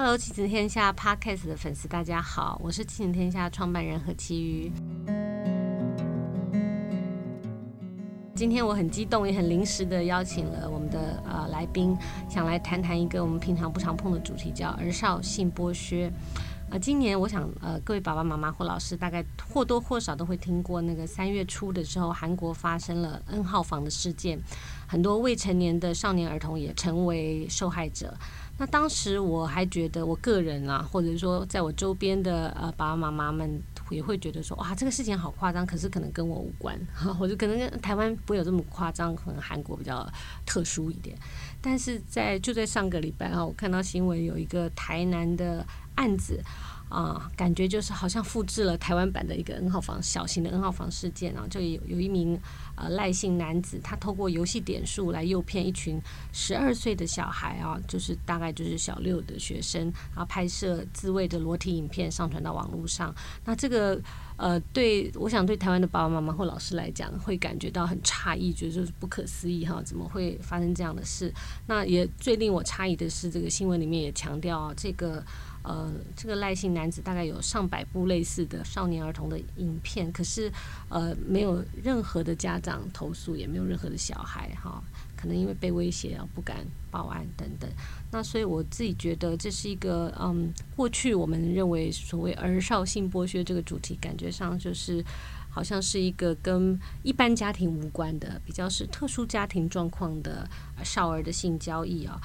Hello，亲子天下 Podcast 的粉丝大家好，我是亲子天下创办人何其瑜。今天我很激动，也很临时的邀请了我们的呃来宾，想来谈谈一个我们平常不常碰的主题，叫儿少性剥削。啊、呃，今年我想呃各位爸爸妈妈或老师大概或多或少都会听过那个三月初的时候，韩国发生了 N 号房的事件，很多未成年的少年儿童也成为受害者。那当时我还觉得，我个人啊，或者说在我周边的呃爸爸妈妈们也会觉得说，哇，这个事情好夸张，可是可能跟我无关，哈，或者可能跟台湾不会有这么夸张，可能韩国比较特殊一点。但是在就在上个礼拜啊，我看到新闻有一个台南的案子。啊，感觉就是好像复制了台湾版的一个 N 号房小型的 N 号房事件啊，就有有一名呃赖姓男子，他透过游戏点数来诱骗一群十二岁的小孩啊，就是大概就是小六的学生，然后拍摄自慰的裸体影片上传到网络上。那这个呃，对我想对台湾的爸爸妈妈或老师来讲，会感觉到很诧异，觉得就是不可思议哈，怎么会发生这样的事？那也最令我诧异的是，这个新闻里面也强调啊，这个。呃，这个赖姓男子大概有上百部类似的少年儿童的影片，可是呃，没有任何的家长投诉，也没有任何的小孩哈，可能因为被威胁啊，不敢报案等等。那所以我自己觉得这是一个嗯，过去我们认为所谓儿少性剥削这个主题，感觉上就是好像是一个跟一般家庭无关的，比较是特殊家庭状况的少儿的性交易啊。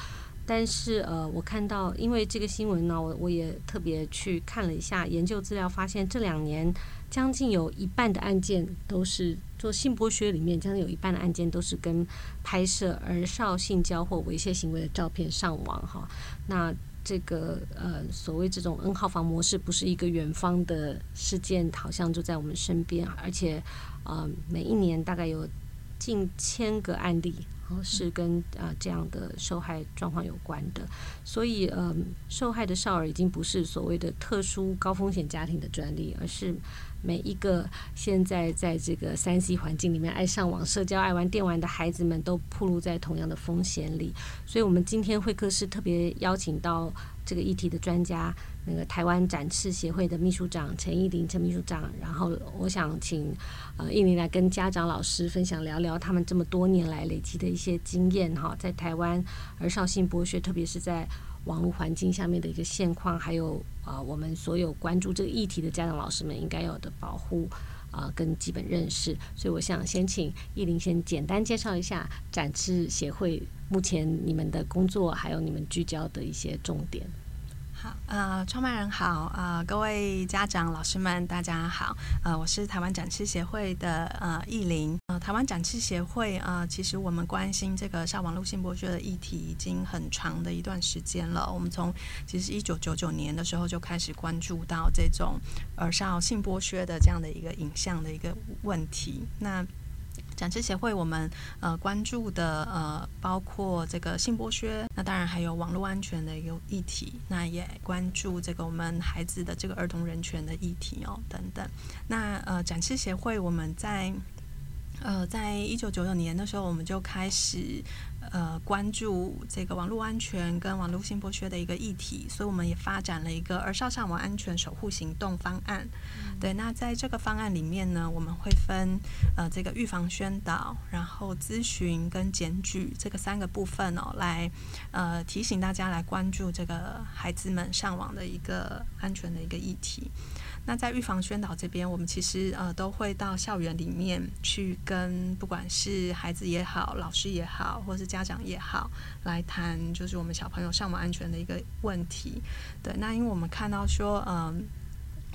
但是呃，我看到，因为这个新闻呢，我我也特别去看了一下研究资料，发现这两年将近有一半的案件都是做性剥削，里面将近有一半的案件都是跟拍摄儿少性交或猥亵行为的照片上网哈。那这个呃，所谓这种 N 号房模式，不是一个远方的事件，好像就在我们身边，而且呃，每一年大概有近千个案例。是跟啊、这样的受害状况有关的，所以呃，受害的少儿已经不是所谓的特殊高风险家庭的专利，而是每一个现在在这个三 C 环境里面爱上网、社交、爱玩电玩的孩子们都暴露在同样的风险里。所以，我们今天会客室特别邀请到这个议题的专家。那个台湾展翅协会的秘书长陈奕霖陈秘书长，然后我想请呃奕霖来跟家长老师分享聊聊他们这么多年来累积的一些经验哈，在台湾儿少性剥削，特别是在网络环境下面的一个现况，还有啊、呃、我们所有关注这个议题的家长老师们应该有的保护啊、跟基本认识，所以我想先请奕霖先简单介绍一下展翅协会目前你们的工作，还有你们聚焦的一些重点。好，呃，创办人好，呃，各位家长、老师们，大家好，呃，我是台湾展翅协会的呃艺霖，呃，台湾展翅协会呃，其实我们关心这个少网络性剥削的议题已经很长的一段时间了。我们从其实一九九九年的时候就开始关注到这种儿少性剥削的这样的一个影像的一个问题。那展翅协会，我们呃关注的呃包括这个性剥削，那当然还有网络安全的一个议题，那也关注这个我们孩子的这个儿童人权的议题哦等等。那呃展翅协会，我们在呃在一九九九年的时候，我们就开始。呃，关注这个网络安全跟网络性剥削的一个议题，所以我们也发展了一个儿少上网安全守护行动方案。嗯、对，那在这个方案里面呢，我们会分呃这个预防宣导、然后咨询跟检举这个三个部分哦，来呃提醒大家来关注这个孩子们上网的一个安全的一个议题。那在预防宣导这边，我们其实呃都会到校园里面去跟不管是孩子也好、老师也好，或是家长也好，来谈就是我们小朋友上网安全的一个问题。对，那因为我们看到说，嗯、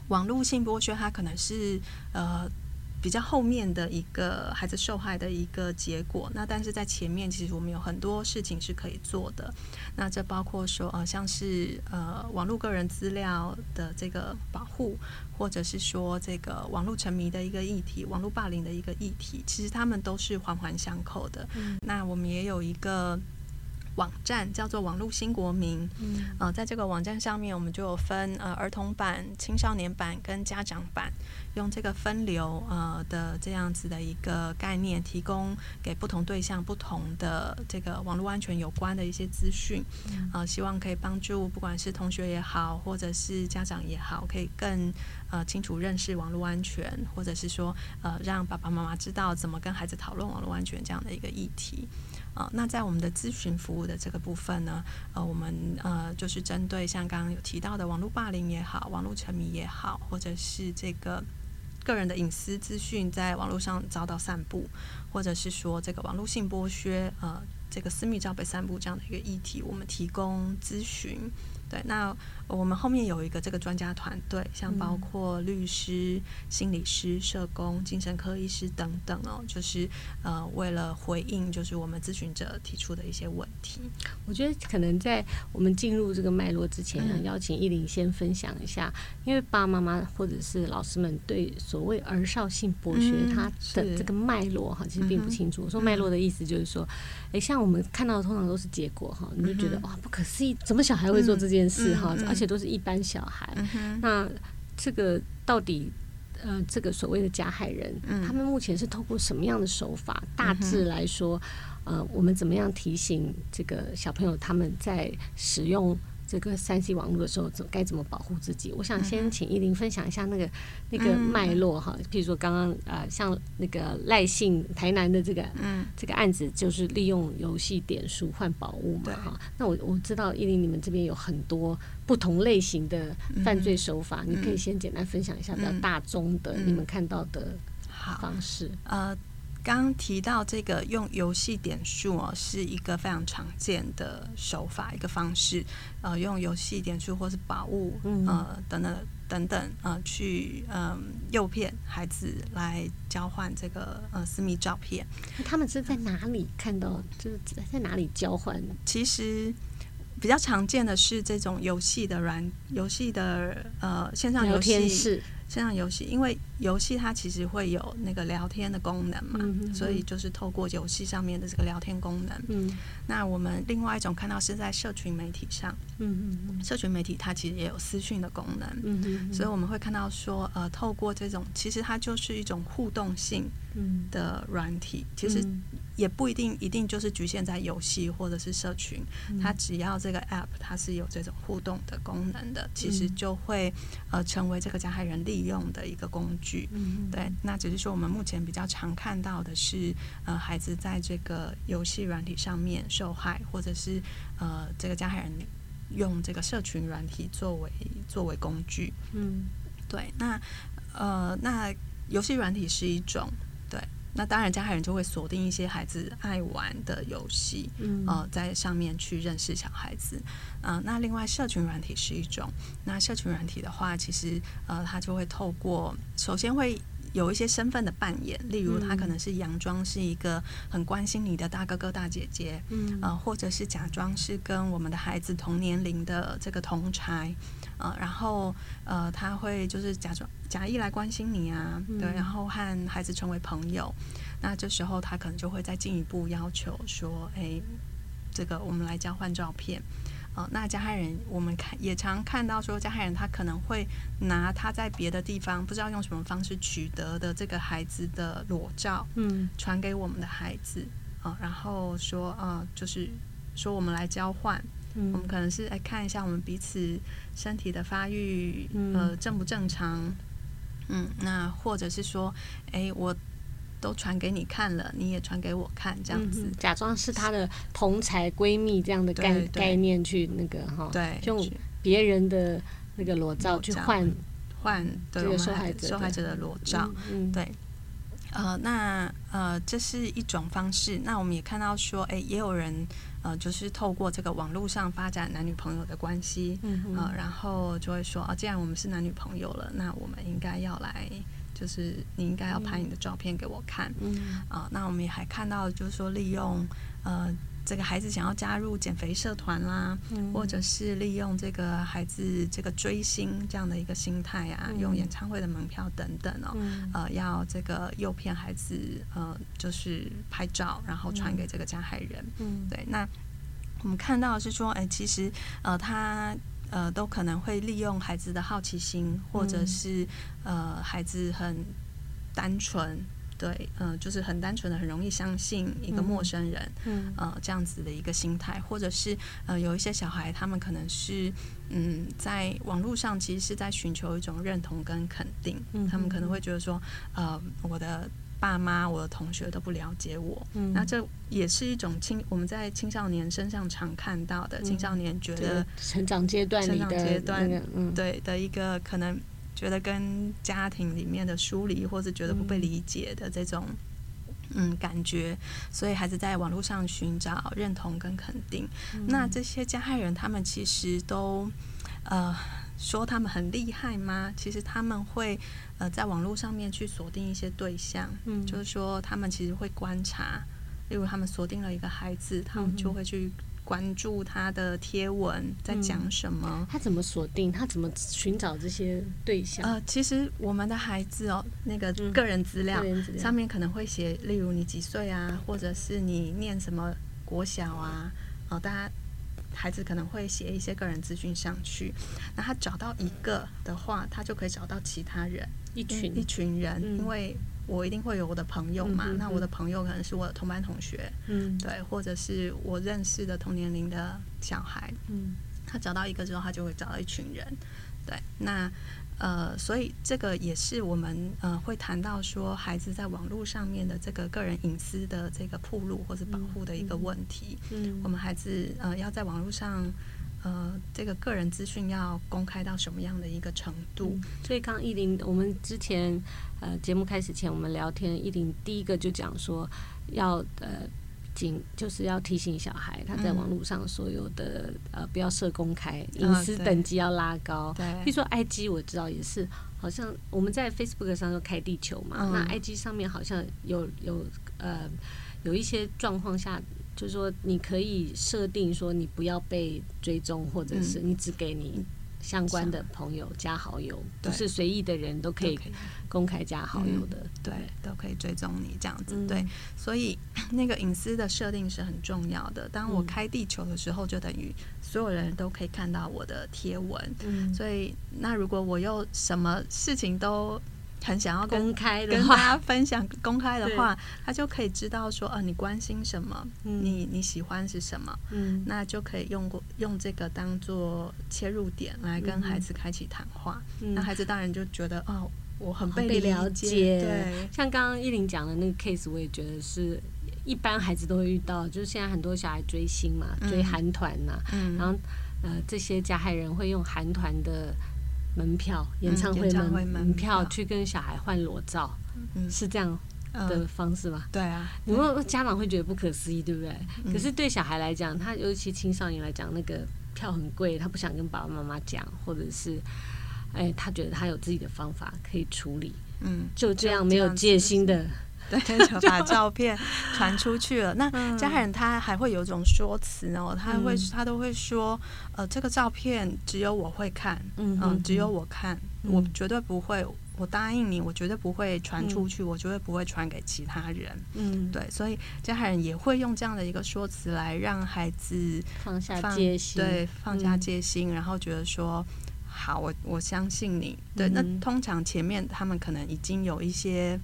网络性剥削它可能是呃。比较后面的一个孩子受害的一个结果，那但是在前面，其实我们有很多事情是可以做的。那这包括说，呃，像是呃网络个人资料的这个保护，或者是说这个网络沉迷的一个议题，网络霸凌的一个议题，其实他们都是环环相扣的。嗯。那我们也有一个。网站，叫做网络新国民。嗯，呃，在这个网站上面，我们就有分呃儿童版、青少年版跟家长版，用这个分流呃的这样子的一个概念，提供给不同对象不同的这个网络安全有关的一些资讯。嗯，呃，希望可以帮助不管是同学也好，或者是家长也好，可以更呃清楚认识网络安全，或者是说呃让爸爸妈妈知道怎么跟孩子讨论网络安全这样的一个议题。啊，那在我们的咨询服务的这个部分呢，呃，我们呃就是针对像刚刚有提到的网络霸凌也好，网络沉迷也好，或者是这个个人的隐私资讯在网络上遭到散布，或者是说这个网络性剥削，呃，这个私密照被散布这样的一个议题，我们提供咨询。对，那我们后面有一个这个专家团队，像包括律师、心理师、社工、精神科医师等等哦，就是呃，为了回应就是我们咨询者提出的一些问题。我觉得可能在我们进入这个脉络之前，嗯、邀请依林先分享一下，因为爸爸妈妈或者是老师们对所谓儿少性剥削它的这个脉络哈，其实并不清楚。说脉络的意思就是说，哎，像我们看到的通常都是结果哈，你就觉得哇，不可思议，怎么小孩会做这件件事哈，而且都是一般小孩。嗯、那这个到底呃，这个所谓的加害人，嗯、他们目前是透过什么样的手法？大致来说，呃，我们怎么样提醒这个小朋友他们在使用？这个三 C 网络的时候，怎该怎么保护自己？我想先请依林分享一下那个那个脉络哈。譬如说，刚刚呃，像那个赖姓台南的这个嗯这个案子，就是利用游戏点数换宝物嘛哈。那我我知道依林你们这边有很多不同类型的犯罪手法，你可以先简单分享一下比较大宗的你们看到的方式。呃。刚刚提到这个用游戏点数哦，是一个非常常见的手法，一个方式。呃，用游戏点数或是宝物，呃，等等等等，呃，去嗯诱骗孩子来交换这个呃私密照片。他们是在哪里看到？就是在哪里交换？其实比较常见的是这种游戏的软游戏的呃线上游戏。线上游戏，因为游戏它其实会有那个聊天的功能嘛，所以就是透过游戏上面的这个聊天功能。嗯，那我们另外一种看到是在社群媒体上，嗯嗯，社群媒体它其实也有私讯的功能，所以我们会看到说，呃，透过这种其实它就是一种互动性的软体，嗯、其实也不一定一定就是局限在游戏或者是社群，嗯、它只要这个 app 它是有这种互动的功能的，其实就会呃成为这个加害人利利用的一个工具，嗯，对，那只是说我们目前比较常看到的是，呃，孩子在这个游戏软体上面受害，或者是呃，这个加害人用这个社群软体作为作为工具，嗯，对，那呃，那游戏软体是一种，对，那当然加害人就会锁定一些孩子爱玩的游戏，嗯，呃，在上面去认识小孩子。啊、呃，那另外社群软体是一种。那社群软体的话，其实呃，他就会透过首先会有一些身份的扮演，例如他可能是佯装是一个很关心你的大哥哥大姐姐，嗯，呃，或者是假装是跟我们的孩子同年龄的这个同侪，呃，然后呃，他会就是假装假意来关心你啊，嗯、对，然后和孩子成为朋友。那这时候他可能就会再进一步要求说，哎，这个我们来交换照片。哦，那加害人，我们看也常看到说，加害人他可能会拿他在别的地方不知道用什么方式取得的这个孩子的裸照，嗯，传给我们的孩子，啊，然后说，啊，就是说我们来交换，嗯，我们可能是来看一下我们彼此身体的发育，呃，正不正常，嗯，那或者是说，哎，我。都传给你看了，你也传给我看，这样子，嗯、假装是他的同才闺蜜这样的概概念去那个哈，对，用别人的那个裸照去换换这个受害者受害者的裸照，嗯，对，呃，那呃，这是一种方式。那我们也看到说，哎，也有人呃，就是透过这个网络上发展男女朋友的关系，嗯然后就会说，啊，既然我们是男女朋友了，那我们应该要来。就是你应该要拍你的照片给我看，嗯，啊，那我们也还看到，就是说利用呃这个孩子想要加入减肥社团啦，嗯，或者是利用这个孩子这个追星这样的一个心态啊，嗯，用演唱会的门票等等哦，嗯，呃，要这个诱骗孩子呃，就是拍照然后传给这个加害人，嗯，对，那。我们看到是说，哎，其实呃，他呃都可能会利用孩子的好奇心，或者是呃孩子很单纯。对，嗯、呃，就是很单纯的，很容易相信一个陌生人，嗯，呃，这样子的一个心态，或者是呃，有一些小孩，他们可能是，嗯，在网络上其实是在寻求一种认同跟肯定，嗯，他们可能会觉得说，呃，我的爸妈、我的同学都不了解我，嗯，那这也是一种青我们在青少年身上常看到的，青少年觉得成长阶段成长阶段，嗯，对的一个可能。觉得跟家庭里面的疏离，或是觉得不被理解的这种嗯感觉，所以孩子在网络上寻找认同跟肯定。嗯、那这些加害人他们其实都呃说他们很厉害吗？其实他们会呃在网络上面去锁定一些对象，嗯，就是说他们其实会观察，例如他们锁定了一个孩子，他们就会去。关注他的贴文在讲什么？嗯、他怎么锁定？他怎么寻找这些对象？呃，其实我们的孩子哦，那个个人资料上面可能会写，例如你几岁啊，或者是你念什么国小啊，哦、呃，大家孩子可能会写一些个人资讯上去。那他找到一个的话，他就可以找到其他人，一群一群人，嗯、因为。我一定会有我的朋友嘛，那我的朋友可能是我的同班同学，嗯，对，或者是我认识的同年龄的小孩，嗯，他找到一个之后，他就会找到一群人，对，那呃，所以这个也是我们呃会谈到说，孩子在网络上面的这个个人隐私的这个暴露或者保护的一个问题，嗯，嗯，我们孩子呃要在网络上。呃，这个个人资讯要公开到什么样的一个程度？嗯、所以刚刚，刚奕伶，我们之前呃节目开始前，我们聊天，奕伶第一个就讲说要呃警，就是要提醒小孩他在网络上所有的、嗯、呃不要设公开，隐私等级要拉高。对，比如说 IG 我知道也是，好像我们在 Facebook 上就开地球嘛，嗯、那 IG 上面好像有有呃有一些状况下。就是说，你可以设定说，你不要被追踪，或者是你只给你相关的朋友加好友，不是随意的人都可以公开加好友的，对，都可以追踪你这样子，对。所以 那个隐私的设定是很重要的。当我开地球的时候，就等于所有人都可以看到我的贴文。嗯，所以那如果我又什么事情都很想要公开的跟大家分享公开的话，他就可以知道说，呃，你关心什么，嗯、你你喜欢是什么，嗯，那就可以用过用这个当做切入点来跟孩子开启谈话。嗯、那孩子当然就觉得，哦，我很被。了解。对，像刚刚依林讲的那个 case，我也觉得是一般孩子都会遇到，就是现在很多小孩追星嘛，追韩团呐，嗯、然后呃，这些加害人会用韩团的。门票，演唱会门门票去跟小孩换裸照，嗯、是这样的方式吗？嗯、对啊，你们家长会觉得不可思议，对不对？嗯、可是对小孩来讲，他尤其青少年来讲，那个票很贵，他不想跟爸爸妈妈讲，或者是，哎，他觉得他有自己的方法可以处理，嗯，就这样没有戒心的。对，就 把照片传出去了。那加害人他还会有一种说辞哦，他会他都会说，呃，这个照片只有我会看，嗯，嗯，只有我看，我绝对不会，我答应你，我绝对不会传出去，我绝对不会传给其他人。嗯，对，所以加害人也会用这样的一个说辞来让孩子放下戒心，对，放下戒心，然后觉得说，好，我我相信你。对，那通常前面他们可能已经有一些。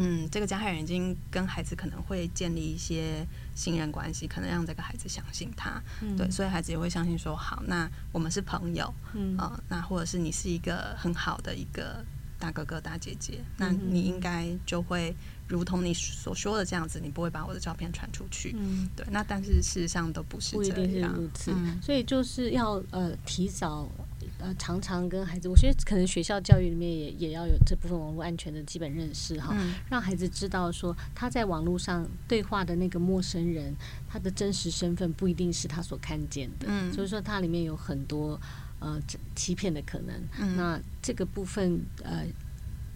嗯，这个加害人已经跟孩子可能会建立一些信任关系，可能让这个孩子相信他，嗯、对，所以孩子也会相信说，好，那我们是朋友，嗯、呃，那或者是你是一个很好的一个大哥哥、大姐姐，那你应该就会如同你所说的这样子，你不会把我的照片传出去，嗯，对，那但是事实上都不是这样，不一定是如此，嗯、所以就是要呃提早。呃，常常跟孩子，我觉得可能学校教育里面也也要有这部分网络安全的基本认识哈，嗯、让孩子知道说他在网络上对话的那个陌生人，他的真实身份不一定是他所看见的，嗯，所以说它里面有很多呃欺骗的可能。嗯、那这个部分呃，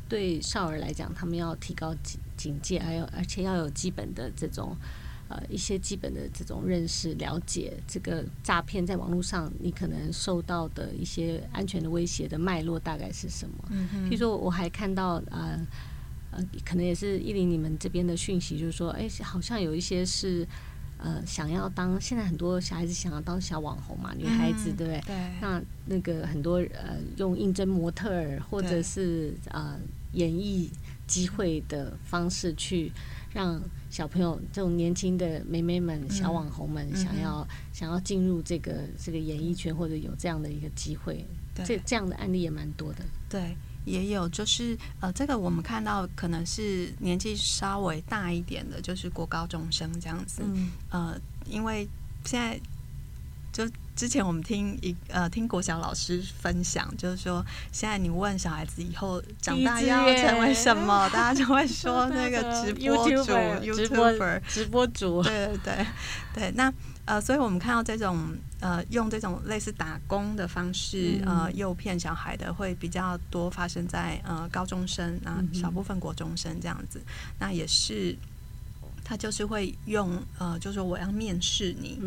对少儿来讲，他们要提高警警戒，还有而且要有基本的这种。呃，一些基本的这种认识、了解，这个诈骗在网络上你可能受到的一些安全的威胁的脉络大概是什么？嗯哼，譬如说，我还看到呃呃，可能也是依林你们这边的讯息，就是说，哎，好像有一些是呃想要当，现在很多小孩子想要当小网红嘛，女孩子、嗯、对不对？对。那那个很多呃用应征模特儿或者是呃演艺机会的方式去让小朋友这种年轻的妹妹们、小网红们想要、嗯、想要进入这个这个演艺圈或者有这样的一个机会，这这样的案例也蛮多的。对。也有，就是呃，这个我们看到可能是年纪稍微大一点的，就是国高中生这样子。嗯、呃，因为现在就之前我们听一呃听国小老师分享，就是说现在你问小孩子以后长大要成为什么，大家就会说那个 直播主、YouTuber、直播主。对对对对，那。呃，所以我们看到这种呃，用这种类似打工的方式呃，诱骗小孩的会比较多，发生在呃高中生啊，少部分国中生这样子。那也是，他就是会用呃，就是说我要面试你，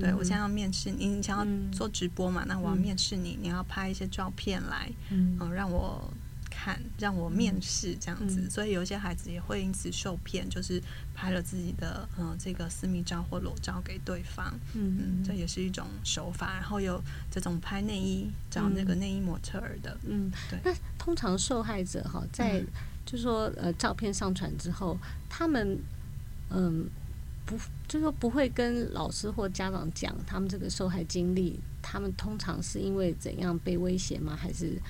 对我现在要面试你，你想要做直播嘛？那我要面试你，你要拍一些照片来，嗯，让我。看，让我面试这样子，嗯、所以有些孩子也会因此受骗，就是拍了自己的嗯这个私密照或裸照给对方，嗯嗯，这也是一种手法。然后有这种拍内衣找那个内衣模特儿的，嗯，对。那通常受害者哈，在就是说呃照片上传之后，他们嗯不就是说不会跟老师或家长讲他们这个受害经历，他们通常是因为怎样被威胁吗？还是？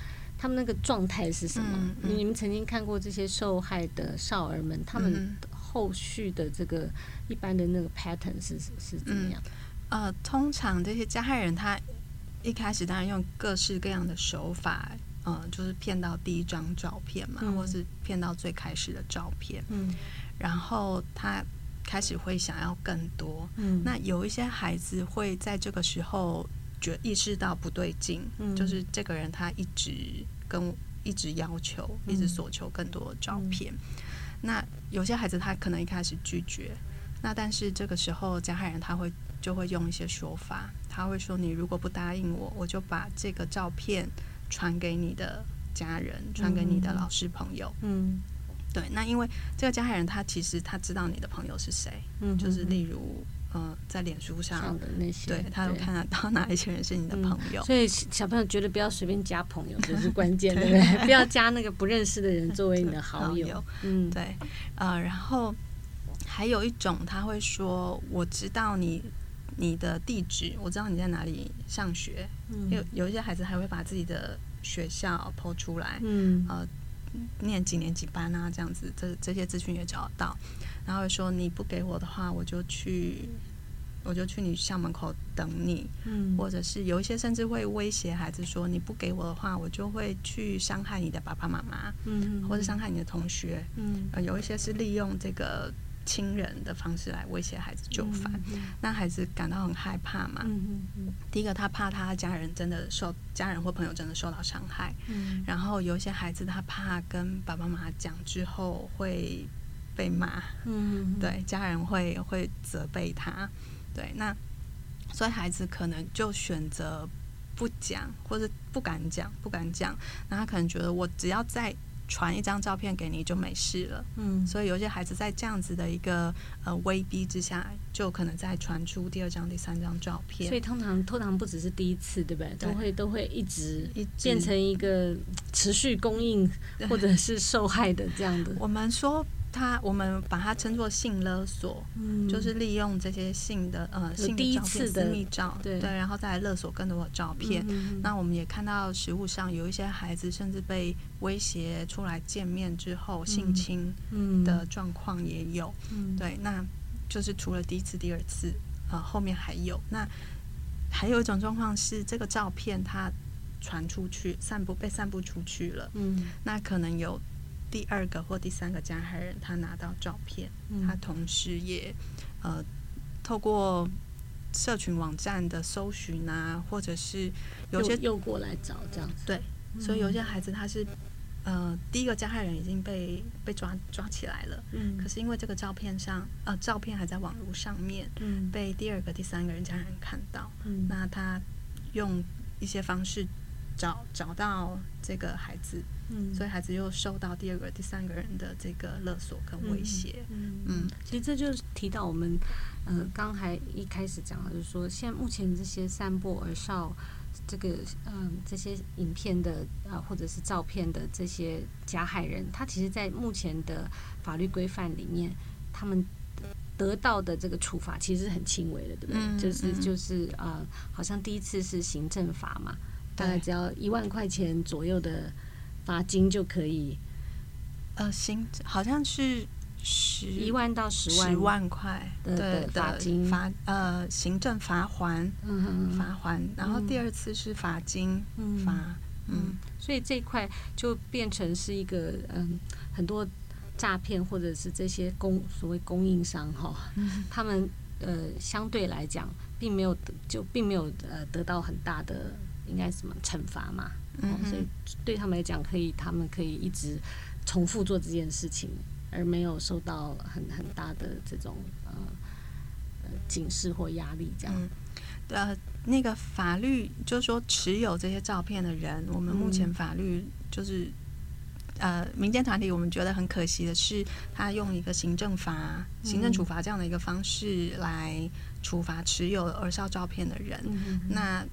他们那个状态是什么？嗯嗯、你们曾经看过这些受害的少儿们，他们后续的这个一般的那个 pattern 是是怎么样？呃，通常这些加害人他一开始当然用各式各样的手法，呃，就是骗到第一张照片嘛，嗯、或是骗到最开始的照片，嗯，然后他开始会想要更多，嗯，那有一些孩子会在这个时候。觉意识到不对劲，嗯、就是这个人他一直跟一直要求，嗯、一直索求更多的照片。嗯、那有些孩子他可能一开始拒绝，那但是这个时候加害人他会就会用一些说法，他会说，你如果不答应我，我就把这个照片传给你的家人，传给你的老师朋友。嗯，对。那因为这个加害人他其实他知道你的朋友是谁，嗯，就是例如。嗯、呃，在脸书上，的那些，对，他有看得到哪一些人是你的朋友。嗯、所以小朋友绝对不要随便加朋友，这是 关键，对不对？不要加那个不认识的人 作为你的好友。嗯，对。呃，然后还有一种，他会说：“我知道你你的地址，我知道你在哪里上学。嗯”有有一些孩子还会把自己的学校 po 出来，嗯，呃，念几年几班啊，这样子，这这些资讯也找得到。然后说你不给我的话，我就去，我就去你校门口等你。嗯，或者是有一些甚至会威胁孩子说，你不给我的话，我就会去伤害你的爸爸妈妈。嗯，或者伤害你的同学。嗯，呃，有一些是利用这个亲人的方式来威胁孩子就范，嗯，那孩子感到很害怕嘛。嗯，第一个他怕他家人真的受家人或朋友真的受到伤害。嗯，然后有一些孩子他怕跟爸爸妈妈讲之后会。被骂，嗯，对，家人会会责备他，对，那所以孩子可能就选择不讲，或者不敢讲，不敢讲，那他可能觉得我只要再传一张照片给你就没事了，嗯，所以有些孩子在这样子的一个呃威逼之下，就可能再传出第二张、第三张照片，所以通常通常不只是第一次，对不对？都会都会一直变成一个持续供应或者是受害的这样的。我们说。他我们把它称作性勒索，嗯，就是利用这些性的呃性的照片、私密照，对对，然后再来勒索更多的照片。嗯、那我们也看到实物上有一些孩子甚至被威胁出来见面之后性侵的状况也有。嗯、对，那就是除了第一次、第二次，呃，后面还有。那还有一种状况是这个照片它传出去、散布被散布出去了。嗯，那可能有。第二个或第三个加害人，他拿到照片，嗯、他同时也呃透过社群网站的搜寻啊，或者是有些又过来找这样子。对，嗯、所以有些孩子他是呃第一个加害人已经被被抓抓起来了，嗯，可是因为这个照片上呃照片还在网络上面，嗯，被第二个、第三个人家人看到，嗯，那他用一些方式。找找到这个孩子，嗯，所以孩子又受到第二个、第三个人的这个勒索跟威胁，嗯嗯，其实这就是提到我们，呃，刚才一开始讲的，就是说，现在目前这些散播而少这个，嗯、呃，这些影片的啊、呃，或者是照片的这些加害人，他其实，在目前的法律规范里面，他们。得到的这个处罚其实是很轻微的，对不对？嗯、就是就是呃，好像第一次是行政罚嘛，大概只要一万块钱左右的罚金就可以。呃，行，好像是十一万到十万十万块的罚金罚呃行政罚还，嗯罚还，然后第二次是罚金罚，嗯，嗯，所以这一块就变成是一个嗯很多。诈骗或者是这些供所谓供应商哈，他们呃相对来讲并没有得就并没有呃得到很大的应该什么惩罚嘛，嗯，所以对他们来讲可以他们可以一直重复做这件事情，而没有受到很很大的这种呃呃警示或压力这样。呃，那个法律就是说持有这些照片的人，我们目前法律就是。呃，民间团体我们觉得很可惜的是，他用一个行政罚、行政处罚这样的一个方式来处罚持有儿少照片的人。嗯、那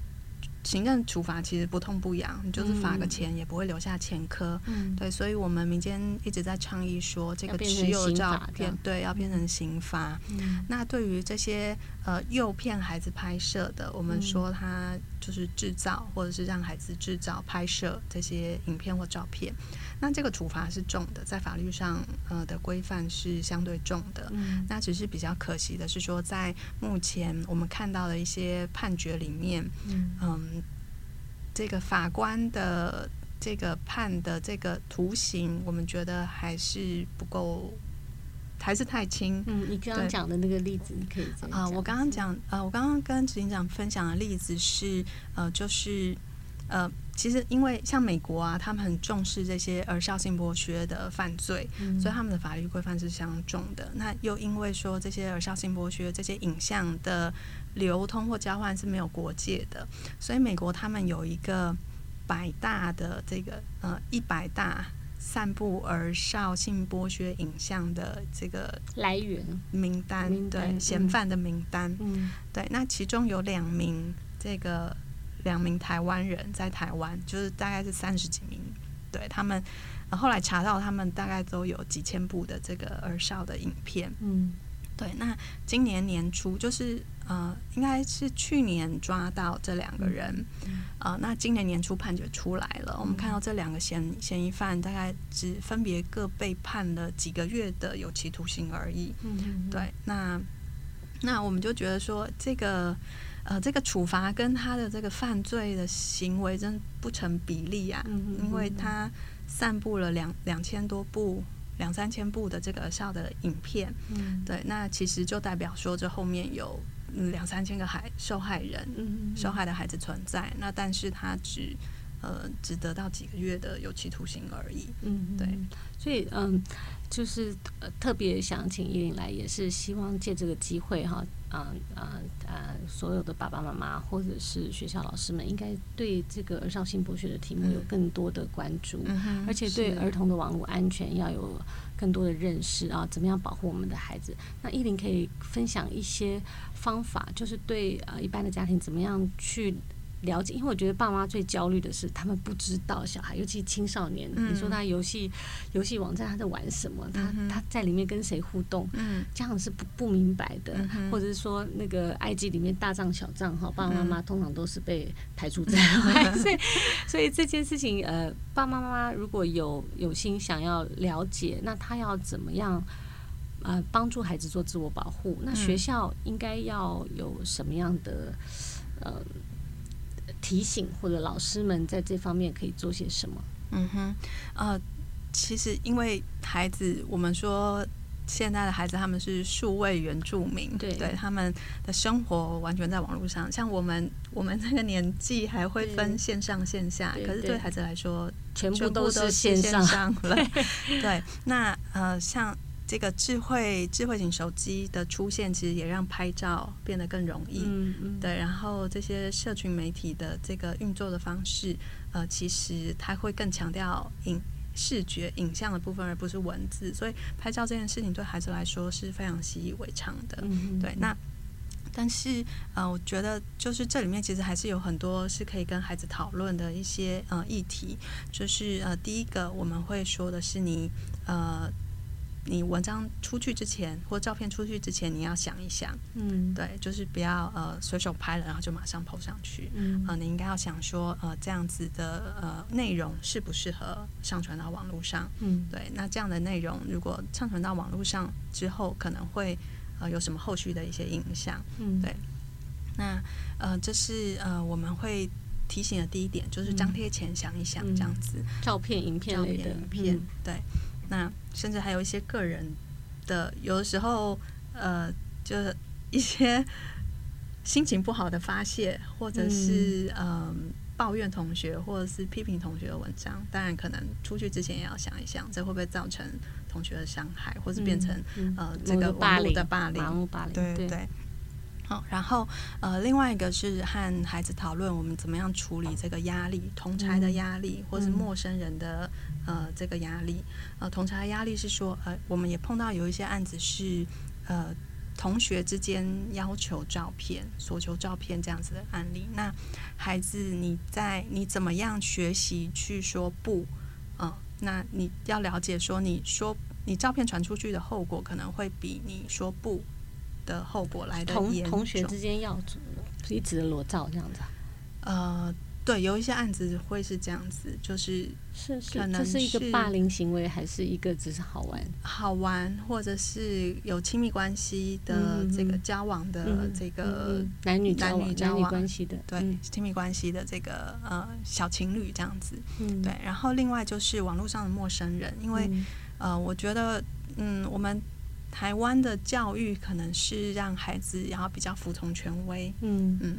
行政处罚其实不痛不痒，你就是罚个钱也不会留下前科。嗯、对，所以我们民间一直在倡议说，这个持有照片对要变成刑罚。嗯、那对于这些呃诱骗孩子拍摄的，我们说他就是制造或者是让孩子制造拍摄这些影片或照片。那这个处罚是重的，在法律上呃的规范是相对重的。嗯，那只是比较可惜的是说，在目前我们看到的一些判决里面，嗯，嗯，这个法官的这个判的这个图形，我们觉得还是不够，还是太轻。嗯，你刚刚讲的那个例子，你可以讲啊、呃。我刚刚讲呃，我刚刚跟执行长分享的例子是呃，就是呃。其实，因为像美国啊，他们很重视这些儿少性剥削的犯罪，嗯、所以他们的法律规范是相当重的。那又因为说这些儿少性剥削这些影像的流通或交换是没有国界的，所以美国他们有一个百大的这个呃一百大散布而少性剥削影像的这个来源。名单，对嫌犯的名单，嗯、对，那其中有两名这个。两名台湾人在台湾，就是大概是三十几名，对他们，后来查到他们大概都有几千部的这个儿少的影片，嗯，对。那今年年初就是呃，应该是去年抓到这两个人，嗯、呃，那今年年初判决出来了，嗯、我们看到这两个嫌嫌疑犯大概只分别各被判了几个月的有期徒刑而已，嗯，嗯，对。那那我们就觉得说这个。呃，这个处罚跟他的这个犯罪的行为真不成比例啊！因为他散布了两两千多部、两三千部的这个儿少的影片，嗯、对，那其实就代表说这后面有两三千个孩受害人、受害的孩子存在。那但是他只呃只得到几个月的有期徒刑而已。嗯对，所以嗯，就是、呃、特别想请依林来，也是希望借这个机会哈。啊啊啊！所有的爸爸妈妈或者是学校老师们，应该对这个儿少性剥削的题目有更多的关注，嗯、而且对儿童的网络安全要有更多的认识啊！怎么样保护我们的孩子？那依琳可以分享一些方法，就是对呃一般的家庭怎么样去。了解，因为我觉得爸妈最焦虑的是他们不知道小孩，尤其青少年。嗯、你说他游戏游戏网站他在玩什么？他、他在里面跟谁互动？嗯、家长是不不明白的，嗯、或者是说那个 IG 里面大账小账哈，爸爸妈妈通常都是被排除在外。嗯、所以所以这件事情，呃，爸爸妈妈如果有有心想要了解，那他要怎么样呃帮助孩子做自我保护？那学校应该要有什么样的呃？提醒或者老师们在这方面可以做些什么？嗯哼，呃，其实因为孩子，我们说现在的孩子他们是数位原住民，对，对，他们的生活完全在网络上。像我们，我们这个年纪还会分线上线下，可是对孩子来说，全部都是线上了。对，那呃，像这个智慧智慧型手机的出现，其实也让拍照变得更容易。嗯嗯。对，然后这些社群媒体的这个运作的方式，呃，其实它会更强调影视觉影像的部分，而不是文字。所以拍照这件事情对孩子来说是非常习以为常的。嗯嗯。对，那。但是，呃，我觉得就是这里面其实还是有很多是可以跟孩子讨论的一些呃议题，就是呃，第一个我们会说的是你呃，你文章出去之前或照片出去之前，你要想一想，嗯，对，就是不要呃随手拍了然后就马上 po 上去，嗯，呃，你应该要想说呃这样子的呃内容适不适合上传到网络上，嗯，对，那这样的内容如果上传到网络上之后，可能会。呃，有什么后续的一些影响？嗯，对。那呃，这是呃，我们会提醒的第一点，就是张贴前想一想，这样子。嗯、照片、影片类的，照片、影片、嗯，对。那甚至还有一些个人的，有的时候呃，就是一些心情不好的发泄，或者是嗯。呃抱怨同学或者是批评同学的文章，当然可能出去之前也要想一想，这会不会造成同学的伤害，或是变成、嗯嗯、呃这个网络的霸凌？网络霸凌，对对，对。好，然后呃，另外一个是和孩子讨论我们怎么样处理这个压力，同差的压力，或是陌生人的呃这个压力。呃，同差的压力是说，呃，我们也碰到有一些案子是呃。同学之间要求照片、索求照片这样子的案例，那孩子你在你怎么样学习去说不？嗯，那你要了解说，你说你照片传出去的后果，可能会比你说不的后果来的严重。同同学之间要彼此的裸照这样子，呃。对，有一些案子会是这样子，就是是是，可能是一个霸凌行为，还是一个只是好玩？好玩，或者是有亲密关系的这个交往的这个男女男女交往关系的，对亲密关系的这个呃小情侣这样子。嗯，对。然后另外就是网络上的陌生人，因为呃，我觉得嗯，我们台湾的教育可能是让孩子然后比较服从权威。嗯嗯。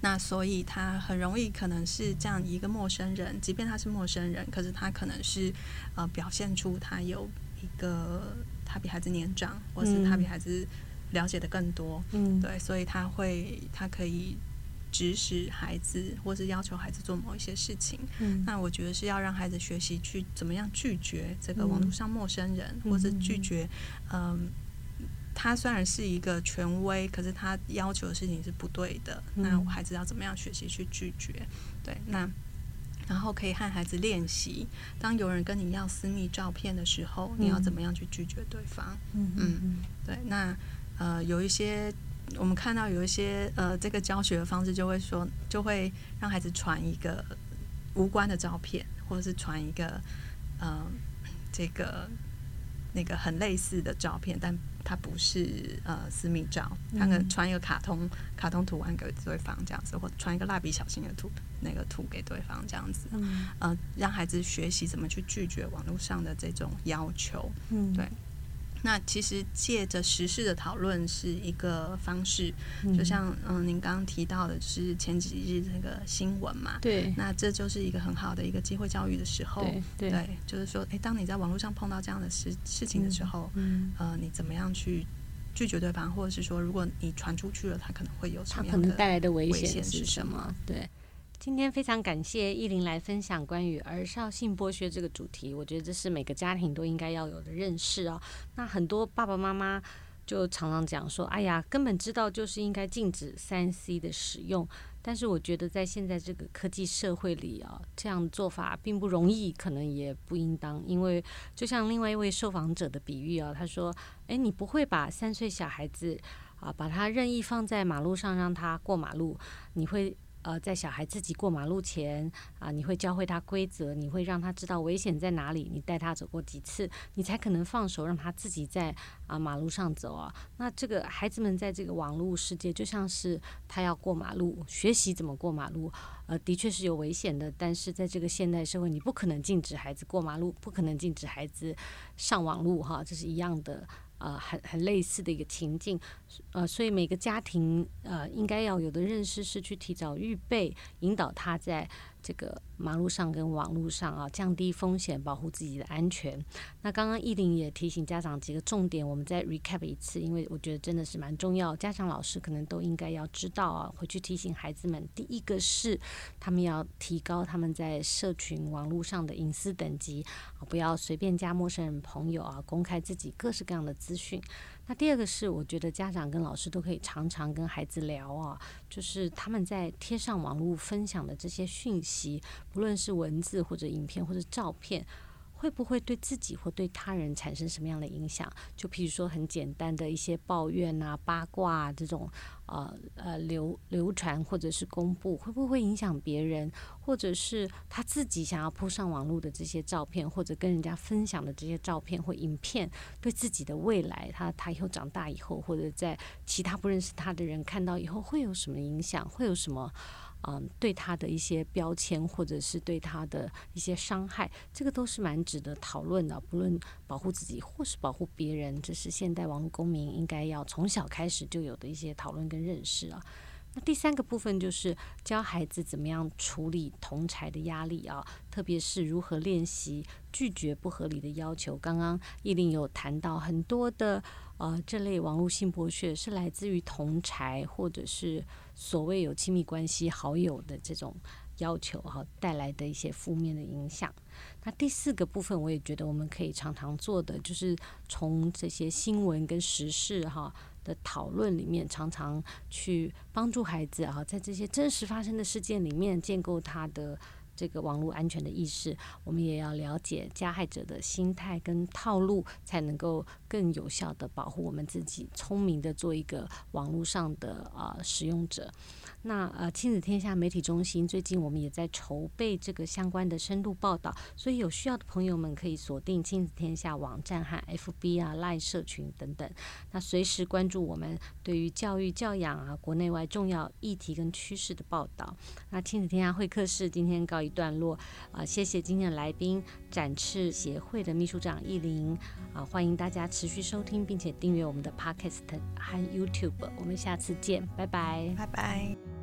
那所以他很容易可能是这样一个陌生人，即便他是陌生人，可是他可能是呃表现出他有一个他比孩子年长，或是他比孩子了解的更多，嗯，对，所以他会他可以指使孩子，或是要求孩子做某一些事情。嗯，那我觉得是要让孩子学习去怎么样拒绝这个网络上陌生人，嗯、或是拒绝嗯。呃他虽然是一个权威，可是他要求的事情是不对的。嗯、那我孩子要怎么样学习去拒绝？对，那然后可以和孩子练习，当有人跟你要私密照片的时候，嗯、你要怎么样去拒绝对方？嗯嗯，对。那呃，有一些我们看到有一些呃，这个教学的方式就会说，就会让孩子传一个无关的照片，或者是传一个呃，这个那个很类似的照片，但。它不是呃私密照，他可能传一个卡通、嗯、卡通图案给对方这样子，或者传一个蜡笔小新的图那个图给对方这样子，嗯、呃，让孩子学习怎么去拒绝网络上的这种要求，嗯，对。那其实借着时事的讨论是一个方式，嗯、就像嗯您刚刚提到的，就是前几日那个新闻嘛，对，那这就是一个很好的一个机会教育的时候，对，对就是说，哎，当你在网络上碰到这样的事事情的时候，嗯，呃，你怎么样去拒绝对方，或者是说，如果你传出去了，他可能会有什么样的带来的危险是什么？对。今天非常感谢亿玲来分享关于儿少性剥削这个主题，我觉得这是每个家庭都应该要有的认识哦。那很多爸爸妈妈就常常讲说：“哎呀，根本知道就是应该禁止三 C 的使用。”但是我觉得在现在这个科技社会里啊，这样做法并不容易，可能也不应当。因为就像另外一位受访者的比喻啊，他说：“哎，你不会把三岁小孩子啊，把他任意放在马路上让他过马路，你会？”呃，在小孩自己过马路前啊，你会教会他规则，你会让他知道危险在哪里，你带他走过几次，你才可能放手让他自己在啊马路上走啊。那这个孩子们在这个网络世界，就像是他要过马路，学习怎么过马路，呃，的确是有危险的。但是在这个现代社会，你不可能禁止孩子过马路，不可能禁止孩子上网路哈，这是一样的。呃，很很类似的一个情境，呃，所以每个家庭呃应该要有的认识是去提早预备，引导他在这个马路上跟网络上啊，降低风险，保护自己的安全。那刚刚懿玲也提醒家长几个重点，我们再 recap 一次，因为我觉得真的是蛮重要，家长老师可能都应该要知道啊，回去提醒孩子们。第一个是他们要提高他们在社群网络上的隐私等级啊，不要随便加陌生人朋友啊，公开自己各式各样的资讯。那第二个是，我觉得家长跟老师都可以常常跟孩子聊啊，就是他们在贴上网络分享的这些讯息，不论是文字或者影片或者照片。会不会对自己或对他人产生什么样的影响？就譬如说很简单的一些抱怨啊、八卦啊这种，呃呃流流传或者是公布，会不会影响别人？或者是他自己想要铺上网络的这些照片，或者跟人家分享的这些照片或影片，对自己的未来，他他以后长大以后，或者在其他不认识他的人看到以后，会有什么影响？会有什么？嗯，对他的一些标签，或者是对他的一些伤害，这个都是蛮值得讨论的。不论保护自己或是保护别人，这是现代网络公民应该要从小开始就有的一些讨论跟认识啊。那第三个部分就是教孩子怎么样处理同侪的压力啊，特别是如何练习拒绝不合理的要求。刚刚懿玲有谈到很多的呃，这类网络性剥削是来自于同才或者是。所谓有亲密关系好友的这种要求哈，带来的一些负面的影响。那第四个部分，我也觉得我们可以常常做的，就是从这些新闻跟时事哈的讨论里面，常常去帮助孩子哈，在这些真实发生的事件里面，建构他的。这个网络安全的意识，我们也要了解加害者的心态跟套路，才能够更有效的保护我们自己，聪明的做一个网络上的啊、使用者。那呃，亲子天下媒体中心最近我们也在筹备这个相关的深度报道，所以有需要的朋友们可以锁定亲子天下网站和 FB 啊、LINE 社群等等，那随时关注我们对于教育教养啊国内外重要议题跟趋势的报道。那亲子天下会客室今天告一段落啊、谢谢今天的来宾，展翅协会的秘书长易林啊，欢迎大家持续收听并且订阅我们的 Podcast 和 YouTube，我们下次见，拜拜，拜拜。